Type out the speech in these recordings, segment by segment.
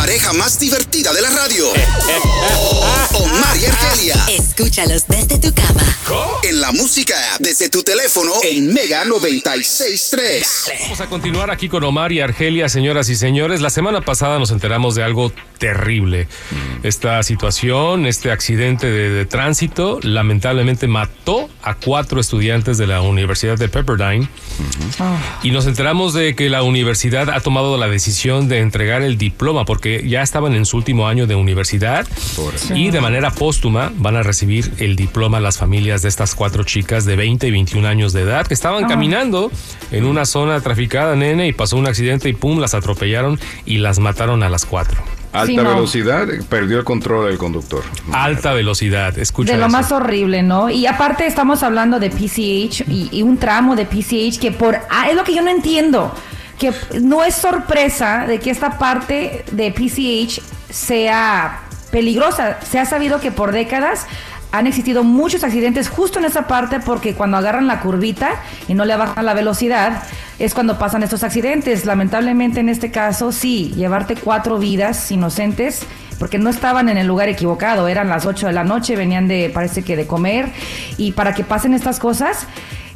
Pareja más divertida de la radio. Omar y Argelia. Escúchalos desde tu cama. En la música desde tu teléfono en Mega 96.3. Vamos a continuar aquí con Omar y Argelia, señoras y señores. La semana pasada nos enteramos de algo terrible. Esta situación, este accidente de, de tránsito, lamentablemente mató a cuatro estudiantes de la Universidad de Pepperdine. Y nos enteramos de que la universidad ha tomado la decisión de entregar el diploma porque ya estaban en su último año de universidad y de manera póstuma van a recibir el diploma las familias de estas cuatro chicas de 20 y 21 años de edad que estaban caminando en una zona traficada, nene, y pasó un accidente y pum, las atropellaron y las mataron a las cuatro. Alta Sí, no. velocidad, perdió el control del conductor. Alta velocidad, escucha. De lo eso. más horrible, ¿no? Y aparte estamos hablando de PCH y, y un tramo de PCH que por... ah, es lo que yo no entiendo. Que no es sorpresa de que esta parte de PCH sea peligrosa. Se ha sabido que por décadas han existido muchos accidentes justo en esa parte porque cuando agarran la curvita y no le bajan la velocidad es cuando pasan estos accidentes. Lamentablemente en este caso sí, llevarte cuatro vidas inocentes porque no estaban en el lugar equivocado, eran las 8 de la noche, venían de, parece que de comer, y para que pasen estas cosas,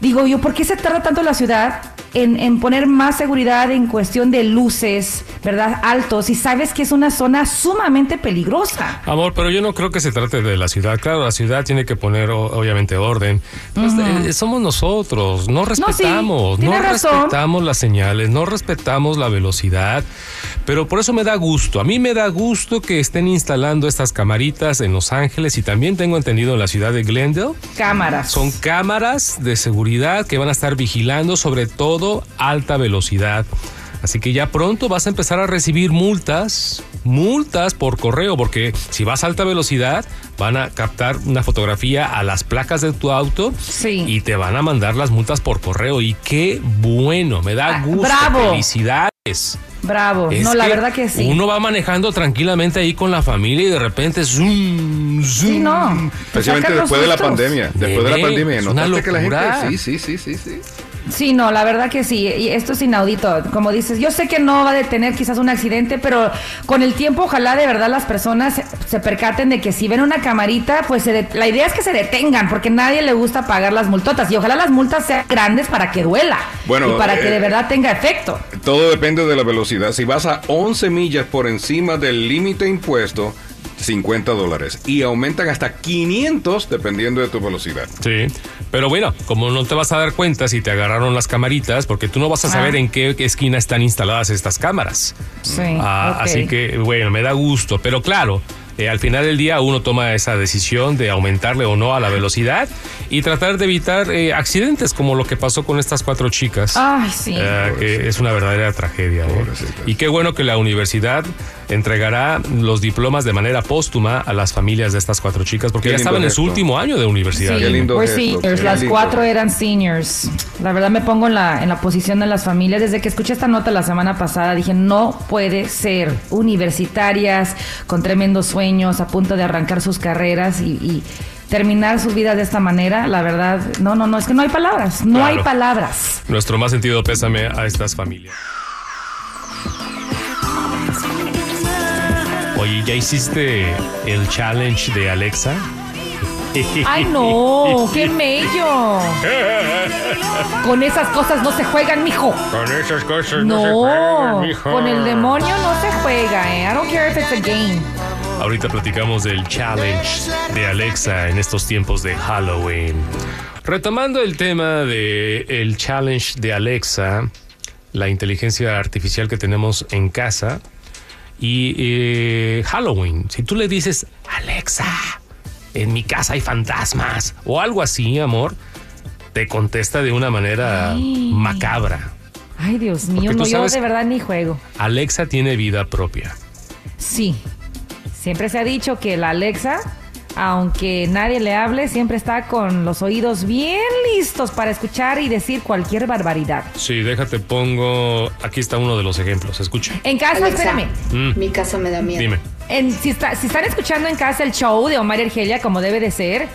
digo yo, ¿por qué se tarda tanto la ciudad en, en poner más seguridad en cuestión de luces, verdad, altos, y sabes que es una zona sumamente peligrosa? Amor, pero yo no creo que se trate de la ciudad. Claro, la ciudad tiene que poner obviamente orden. Pues, eh, somos nosotros, no respetamos, no, tienes razón. respetamos las señales, no respetamos la velocidad. Pero por eso me da gusto. A mí me da gusto que estén instalando estas camaritas en Los Ángeles y también tengo entendido en la ciudad de Glendale. Cámaras. Son cámaras de seguridad que van a estar vigilando sobre todo alta velocidad. Así que ya pronto vas a empezar a recibir multas, multas por correo, porque si vas a alta velocidad van a captar una fotografía a las placas de tu auto Sí. y te van a mandar las multas por correo. Y qué bueno, me da Ah, gusto. bravo. Felicidades. Bravo. Es no, la verdad que sí. Uno va manejando tranquilamente ahí con la familia y de repente zoom, zoom. Sí, no. Te Especialmente después de la pandemia. Después de la pandemia. es una ¿Notaste que la gente... Sí, sí, sí, sí, sí. Sí, no, la verdad que sí. Y esto es inaudito. Como dices, yo sé que no va a detener quizás un accidente, pero con el tiempo ojalá de verdad las personas se, se percaten de que si ven una camarita, pues se de- la idea es que se detengan, porque a nadie le gusta pagar las multotas. Y ojalá las multas sean grandes para que duela. Bueno, y para que eh, de verdad tenga efecto. Todo depende de la velocidad. Si vas a 11 millas por encima del límite impuesto, 50 dólares. Y aumentan hasta 500 dependiendo de tu velocidad. Sí, pero bueno, como no te vas a dar cuenta si te agarraron las camaritas, porque tú no vas a saber Ah. en qué esquina están instaladas estas cámaras. Sí. Ah. Así que, bueno, me da gusto, pero claro. eh, al final del día uno toma esa decisión de aumentarle o no a la velocidad y tratar de evitar eh, accidentes como lo que pasó con estas cuatro chicas. Ay, sí. Eh, que es una verdadera tragedia. ¿eh? Y qué bueno que la universidad entregará los diplomas de manera póstuma a las familias de estas cuatro chicas, porque Qué ya estaban en su último año de universidad. Qué lindo qué las lindo. cuatro eran seniors. La verdad me pongo en la, en la posición de las familias. Desde que escuché esta nota la semana pasada dije, no puede ser. Universitarias, con tremendos sueños, a punto de arrancar sus carreras y, y terminar sus vidas de esta manera. La verdad, no, no, no, es que no hay palabras. No Claro. hay palabras. Nuestro más sentido pésame a estas familias. ¿Ya hiciste el challenge de Alexa? Ay, no, qué mello. Con esas cosas no se juegan, mijo. Con esas cosas No, con el demonio no se juega, eh. I don't care if it's a game. Ahorita platicamos del challenge de Alexa en estos tiempos de Halloween. Retomando el tema de el challenge de Alexa, la inteligencia artificial que tenemos en casa y eh, Halloween. Si tú le dices Alexa, en mi casa hay fantasmas o algo así, amor, te contesta de una manera Ay. macabra. Ay, Dios mío, no, yo de verdad ni juego. Alexa tiene vida propia. Sí. Siempre se ha dicho que la Alexa, aunque nadie le hable, siempre está con los oídos bien listos para escuchar y decir cualquier barbaridad. Sí, déjate, pongo. Aquí está uno de los ejemplos. Escucha. En casa, Alexa, espérame. Mm. mi casa me da miedo. Dime. En- si, está- si están escuchando en casa el show de Omar y Argelia como debe de ser,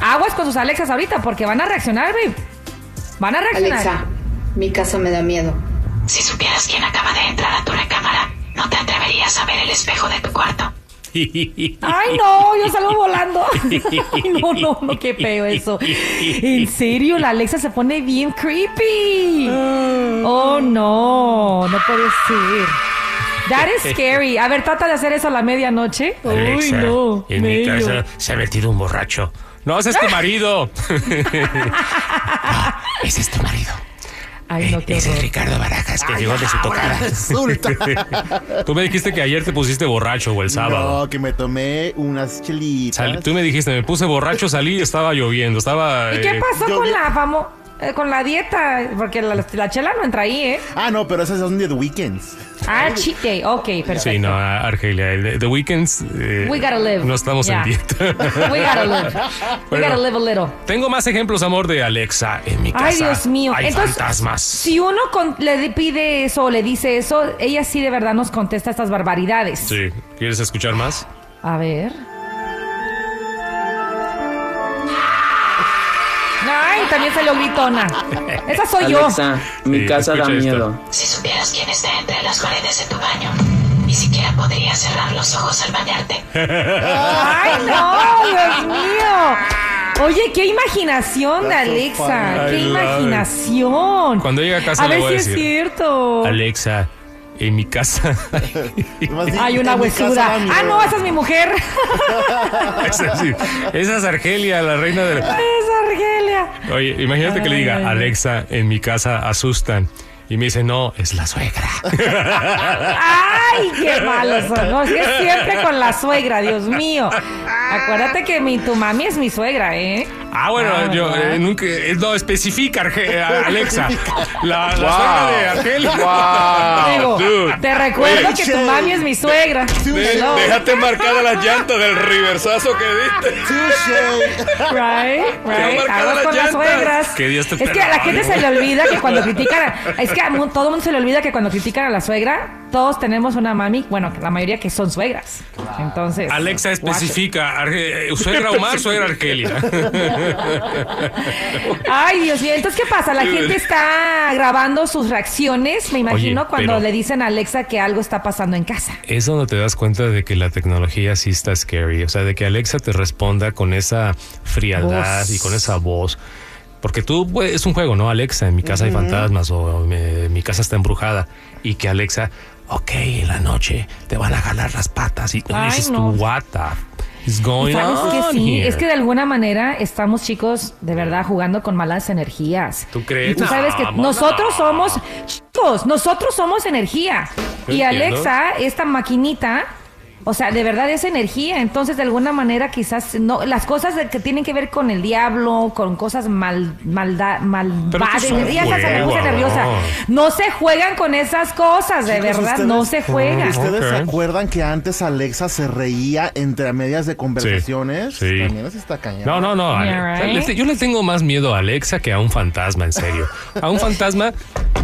aguas con sus Alexas ahorita porque van a reaccionar, babe. Van a reaccionar. Alexa, mi casa me da miedo. Si supieras quién acaba de entrar a tu recámara, no te atreverías a ver el espejo de tu cuarto. Ay, no, yo salgo volando. Ay, no, no, no, qué feo eso. En serio, la Alexa se pone bien creepy. Oh, no, no puede ser. That is scary. A ver, trata de hacer eso a la medianoche. Ay, no. en mi casa se ha metido un borracho. No, ese es tu marido. Ese es tu marido. Ay, no, qué Ese es. Ricardo Barajas que llegó de su tocada. Resulta. Tú me dijiste que ayer te pusiste borracho o el sábado. No, que me tomé unas chelitas. Sal- tú me dijiste, me puse borracho, salí y estaba lloviendo. Estaba. ¿Y qué eh, pasó con la famo eh, con la dieta? Porque la, la chela no entra ahí, ¿eh? Ah, no, pero esas son de The Weekends. Ah, cheat day. Ok, perfecto. Sí, no, Argelia, el- The Weekends. eh, We gotta live. No estamos Yeah. en dieta. We gotta live. We Bueno. gotta live a little. Tengo más ejemplos, amor, de Alexa. En mi casa Ay, Dios mío. hay Entonces, fantasmas. Si uno con- le pide eso o le dice eso, ella sí de verdad nos contesta estas barbaridades. Sí. ¿Quieres escuchar más? A ver. Ay, también salió gritona. Esa soy yo. Alexa, mi Sí, casa da esto. miedo. Si supieras quién está entre las paredes de tu baño, ni siquiera podrías cerrar los ojos al bañarte. Ay, no, Dios mío. Oye, qué imaginación de Alexa. Qué imaginación. Cuando llegue a casa a le ver voy a si es cierto. Alexa, en mi casa. Hay una mi miedo. Ah, no, esa es mi mujer. esa, sí, esa es Argelia, la reina de. Oye, imagínate que le diga, Ay, ay, ay. Alexa, en mi casa asustan. Y me dice, no, es la suegra. Ay, qué malos son. No, es que siempre con la suegra, Dios mío. Acuérdate que mi, tu mami es mi suegra, ¿eh? Ah, bueno, Ah, yo eh, nunca. eh, no, especifica, Arge- a- Alexa. La, la Wow. suegra de. Digo, dude. te recuerdo Oye, que tu mami es mi suegra. Hello. Déjate marcada las llantas del reversazo que diste. Right, right. marcadas Aguas Que Dios te es que a la gente se le olvida que cuando critican, a- es que a todo el mundo se le olvida que cuando critican a la suegra, todos tenemos una mami, bueno, la mayoría que son suegras. Entonces. Alexa especifica, Arge- eh, suegra Omar, suegra Argelia. Ay, Dios mío. Entonces, ¿qué pasa? La gente está grabando sus reacciones, me imagino, Oye, cuando le dicen a Alexa que algo está pasando en casa. Es donde te das cuenta de que la tecnología sí está scary. O sea, de que Alexa te responda con esa frialdad Voz. y con esa voz. Porque tú, pues, es un juego, ¿no? Alexa, en mi casa hay fantasmas o me- mi casa está embrujada. Y que Alexa, ok, en la noche te van a jalar las patas. Y tú Ay, dices no. tú, what the is Y going ¿Sabes on que sí? here?" Es que de alguna manera estamos, chicos, de verdad jugando con malas energías. ¿Tú crees? Y tú sabes que No, nosotros no. somos, chicos, nosotros somos energía. Yo Y entiendo. Alexa, esta maquinita, o sea, de verdad es energía. Entonces, de alguna manera, quizás no, las cosas de- que tienen que ver con el diablo, con cosas mal, maldad, malvadas. es un Ya sabes, me puse juego, nerviosa. No se juegan con esas cosas, de Chicos, verdad, ustedes- no se juegan. ¿Ustedes se acuerdan que antes Alexa se reía entre medias de conversaciones? sí. También eso está cañón. No, no, no. Yeah, Ale- o sea, right. le te- yo le tengo más miedo a Alexa que a un fantasma, en serio. A un fantasma,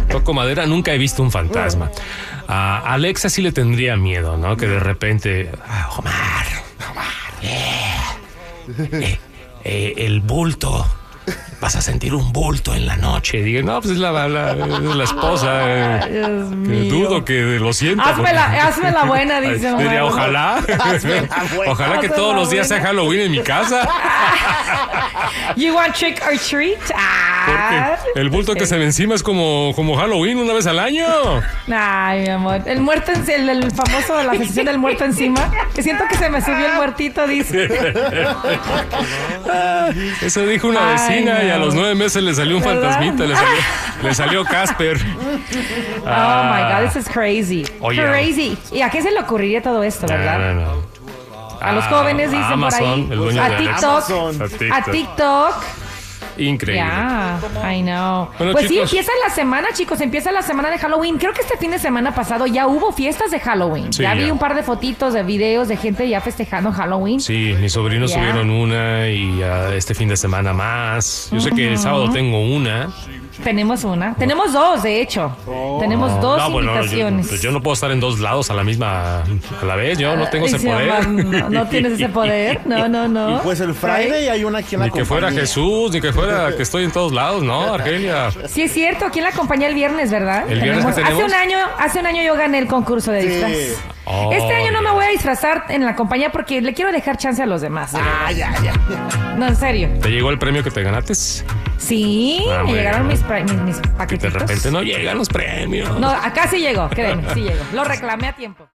toco madera, nunca he visto un fantasma. A Alexa sí le tendría miedo, ¿no? Que de repente, "Ah, Omar, Omar, eh, eh, el bulto. Vas a sentir un bulto en la noche. Digo, no, pues es la, la- es la esposa. eh, Dios que mío. dudo que lo sienta. Hazme la- hazme la buena, dice Ay, diría, ojalá. Buena. Ojalá que todos los días sea. Halloween en mi casa. You want trick or treat? Ah, el bulto que se ve encima es como, como Halloween una vez al año. Ay, mi amor. El muerto, en- el, el famoso de la sensación del muerto encima. Que siento que se me subió el muertito, dice. Eso dijo una Ay, vecina y a no. los nueve meses le salió un ¿Verdad? fantasmita, le salió, le salió Casper. Oh my God, this is crazy. Oye. crazy. ¿Y a qué se le ocurriría todo esto, verdad? No, no, no. A los Ah, jóvenes dicen Amazon, por ahí. A TikTok. A TikTok. A TikTok. Increíble. Ya, I know. Bueno, pues chicos. sí, empieza la semana, chicos, empieza la semana de Halloween. Creo que este fin de semana pasado ya hubo fiestas de Halloween. Sí, ya, vi un par de fotitos, de videos de gente ya festejando Halloween. Sí, mis sobrinos Ya. tuvieron una y ya este fin de semana más. Yo sé que el sábado tengo una. Tenemos una. Tenemos dos, de hecho. Tenemos dos no, bueno, yo, invitaciones. pues yo no puedo estar en dos lados a la misma a la vez. Yo no tengo ese poder. mamá, No, no tienes ese poder. No, no, no. Y pues el Friday hay una aquí en la Ni que fuera. Jesús, ni que fuera que estoy en todos lados, ¿no, Argelia? Sí, es cierto. Aquí en la compañía el viernes, ¿verdad? ¿El viernes qué Hace un año, hace un año yo gané el concurso de Sí. disfraz. Oh, este año no me voy a disfrazar en la compañía porque le quiero dejar chance a los demás. Ah, ya, ya. No, en serio. ¿Te llegó el premio que te ganaste? Sí, Ah, me bueno. llegaron mis, mis, mis Que de paquetitos. repente no llegan los premios. No, acá sí llegó, créeme, sí llegó. Lo reclamé a tiempo.